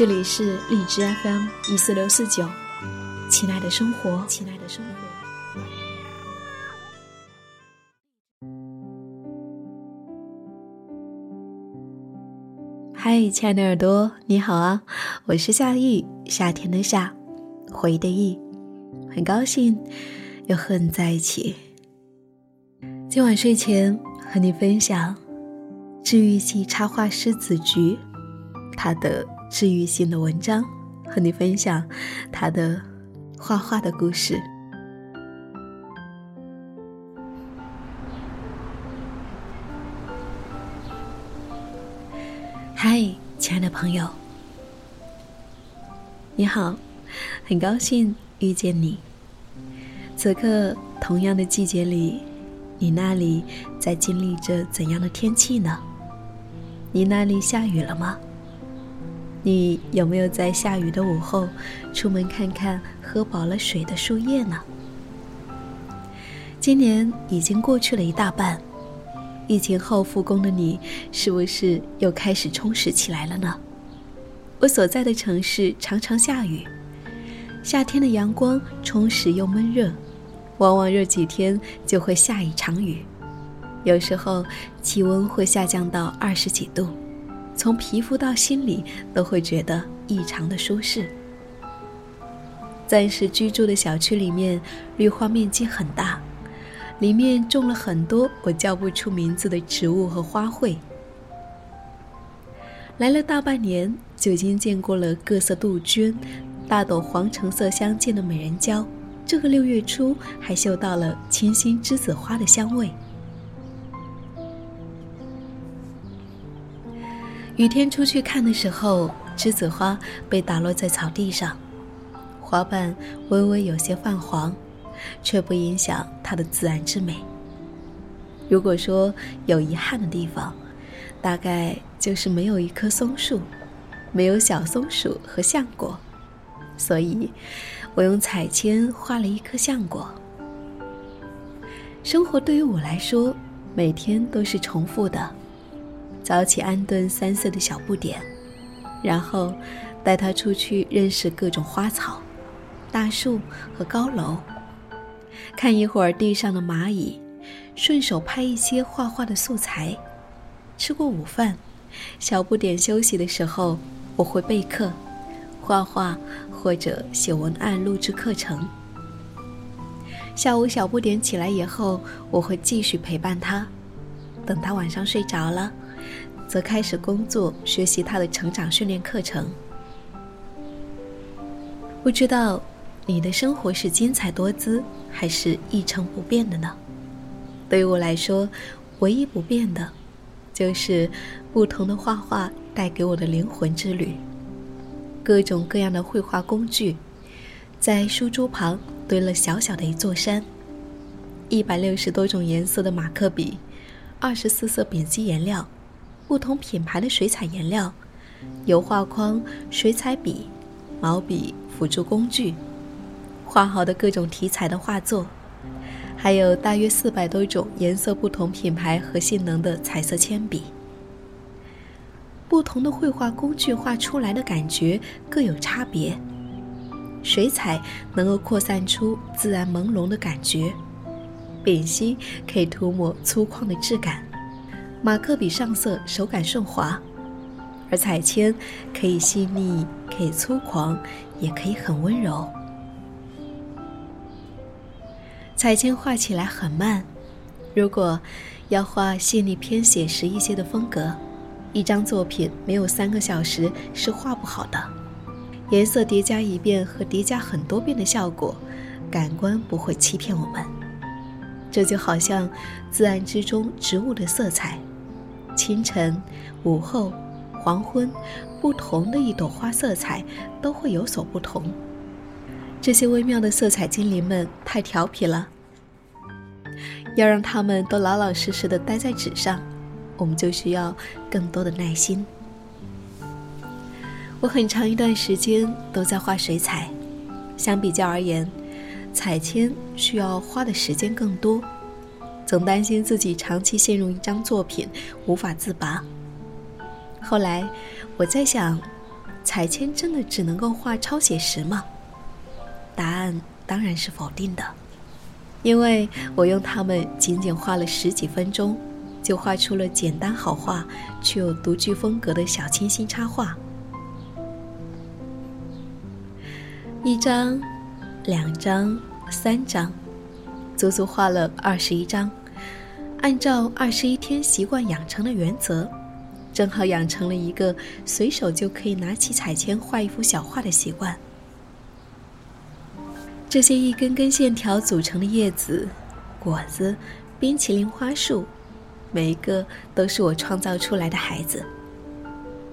这里是荔枝 FM 一四六四九，亲爱的生活，亲爱的生活。嗨，亲爱的耳朵，你好啊！我是夏意，夏天的夏，回忆的忆，很高兴又和你在一起。今晚睡前和你分享治愈系插画师子菊，他的。治愈性的文章，和你分享他的画画的故事。嗨，亲爱的朋友，你好，很高兴遇见你。此刻，同样的季节里，你那里在经历着怎样的天气呢？你那里下雨了吗？你有没有在下雨的午后出门看看喝饱了水的树叶呢？今年已经过去了一大半，疫情后复工的你，是不是又开始充实起来了呢？我所在的城市常常下雨，夏天的阳光充实又闷热，往往热几天就会下一场雨，有时候气温会下降到二十几度。从皮肤到心里都会觉得异常的舒适。暂时居住的小区里面，绿化面积很大，里面种了很多我叫不出名字的植物和花卉。来了大半年，就已经见过了各色杜鹃，大朵黄橙色相间的美人蕉。这个六月初，还嗅到了清新栀子花的香味。雨天出去看的时候，栀子花被打落在草地上，花瓣微微有些泛黄，却不影响它的自然之美。如果说有遗憾的地方，大概就是没有一棵松树，没有小松鼠和橡果，所以，我用彩铅画了一颗橡果。生活对于我来说，每天都是重复的。早起安顿三岁的小不点，然后带他出去认识各种花草、大树和高楼，看一会儿地上的蚂蚁，顺手拍一些画画的素材。吃过午饭，小不点休息的时候，我会备课、画画或者写文案、录制课程。下午小不点起来以后，我会继续陪伴他，等他晚上睡着了。则开始工作，学习他的成长训练课程。不知道你的生活是精彩多姿，还是一成不变的呢？对于我来说，唯一不变的，就是不同的画画带给我的灵魂之旅。各种各样的绘画工具，在书桌旁堆了小小的一座山。一百六十多种颜色的马克笔，二十四色丙烯颜料。不同品牌的水彩颜料、油画框、水彩笔、毛笔、辅助工具，画好的各种题材的画作，还有大约四百多种颜色不同品牌和性能的彩色铅笔。不同的绘画工具画出来的感觉各有差别。水彩能够扩散出自然朦胧的感觉，丙烯可以涂抹粗犷的质感。马克笔上色手感顺滑，而彩铅可以细腻，可以粗狂，也可以很温柔。彩铅画起来很慢，如果要画细腻偏写实一些的风格，一张作品没有三个小时是画不好的。颜色叠加一遍和叠加很多遍的效果，感官不会欺骗我们。这就好像自然之中植物的色彩。清晨、午后、黄昏，不同的一朵花色彩都会有所不同。这些微妙的色彩精灵们太调皮了，要让他们都老老实实的待在纸上，我们就需要更多的耐心。我很长一段时间都在画水彩，相比较而言，彩铅需要花的时间更多，总担心自己长期陷入一张作品无法自拔。后来我在想，彩铅真的只能够画超写实吗？答案当然是否定的，因为我用它们仅仅花了十几分钟，就画出了简单好画却有独具风格的小清新插画。一张，两张，三张，足足画了二十一张。按照二十一天习惯养成的原则，正好养成了一个随手就可以拿起彩铅画一幅小画的习惯。这些一根根线条组成的叶子、果子、冰淇淋花束，每一个都是我创造出来的孩子。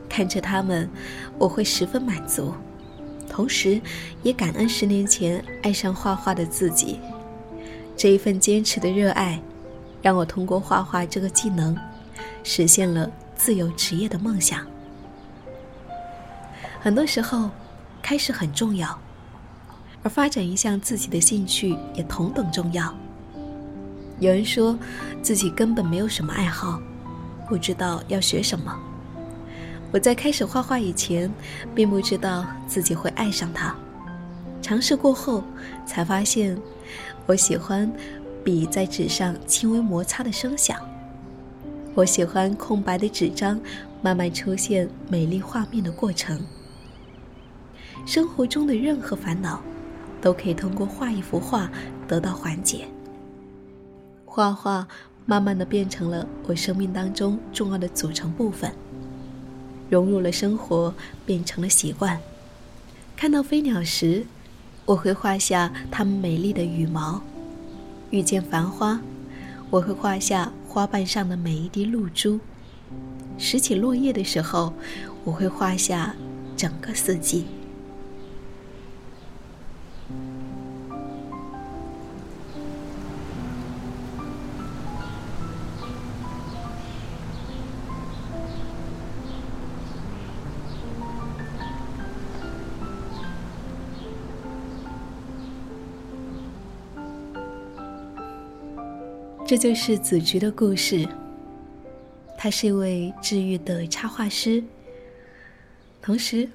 看着他们，我会十分满足，同时也感恩十年前爱上画画的自己。这一份坚持的热爱，让我通过画画这个技能，实现了自由职业的梦想。很多时候，开始很重要。而发展一项自己的兴趣也同等重要。有人说，自己根本没有什么爱好，不知道要学什么。我在开始画画以前，并不知道自己会爱上它。尝试过后，才发现，我喜欢笔在纸上轻微摩擦的声响。我喜欢空白的纸张慢慢出现美丽画面的过程。生活中的任何烦恼。都可以通过画一幅画得到缓解。画画慢慢的变成了我生命当中重要的组成部分，融入了生活，变成了习惯。看到飞鸟时，我会画下它们美丽的羽毛；遇见繁花，我会画下花瓣上的每一滴露珠；拾起落叶的时候，我会画下整个四季。这就是子菊的故事。他是一位治愈的插画师，同时，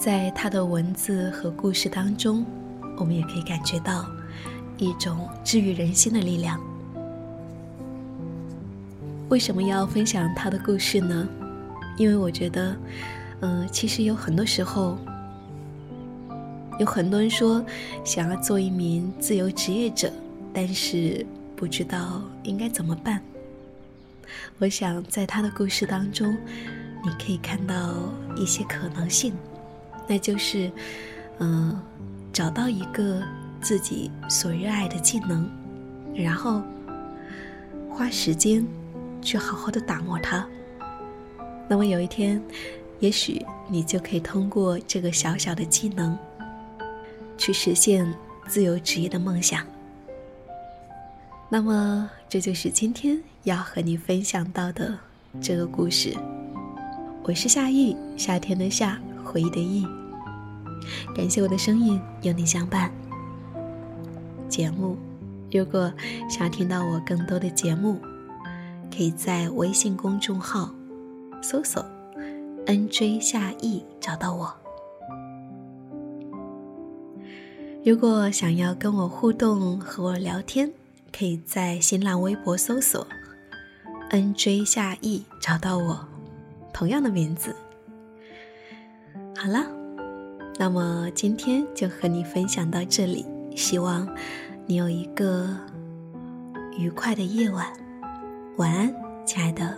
在他的文字和故事当中，我们也可以感觉到一种治愈人心的力量。为什么要分享他的故事呢？因为我觉得，嗯，其实有很多时候，有很多人说想要做一名自由职业者。但是不知道应该怎么办。我想在他的故事当中，你可以看到一些可能性，那就是，嗯，找到一个自己所热爱的技能，然后花时间去好好的打磨它。那么有一天，也许你就可以通过这个小小的技能，去实现自由职业的梦想。那么，这就是今天要和你分享到的这个故事。我是夏意，夏天的夏，回忆的忆。感谢我的声音有你相伴。节目，如果想要听到我更多的节目，可以在微信公众号搜索 “nj 夏意”找到我。如果想要跟我互动，和我聊天。可以在新浪微博搜索 “nj 夏意”找到我，同样的名字。好了，那么今天就和你分享到这里，希望你有一个愉快的夜晚，晚安，亲爱的，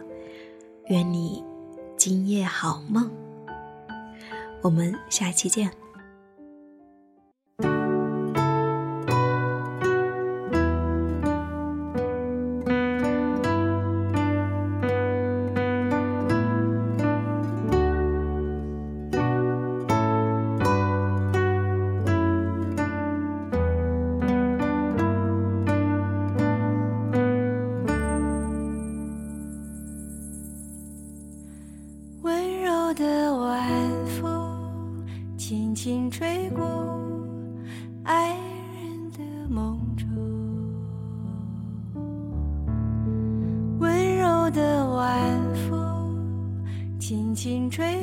愿你今夜好梦，我们下期见。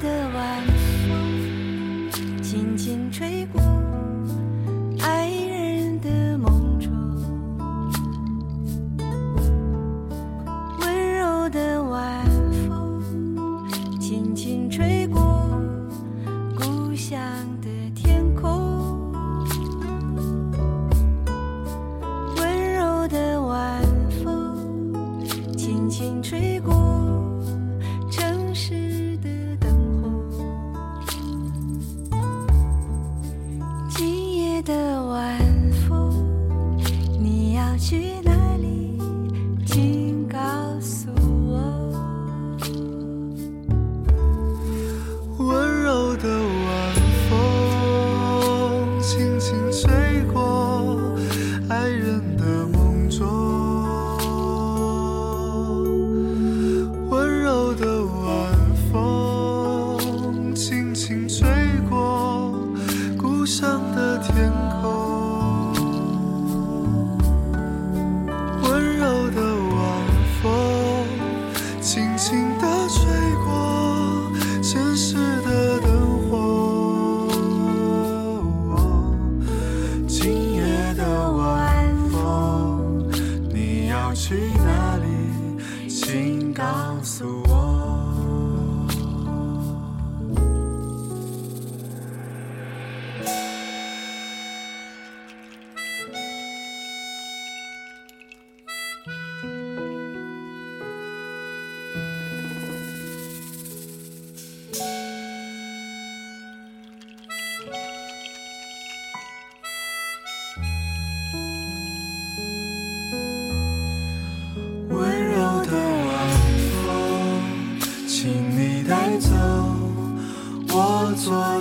的晚风轻轻吹过哪里？请告诉我。去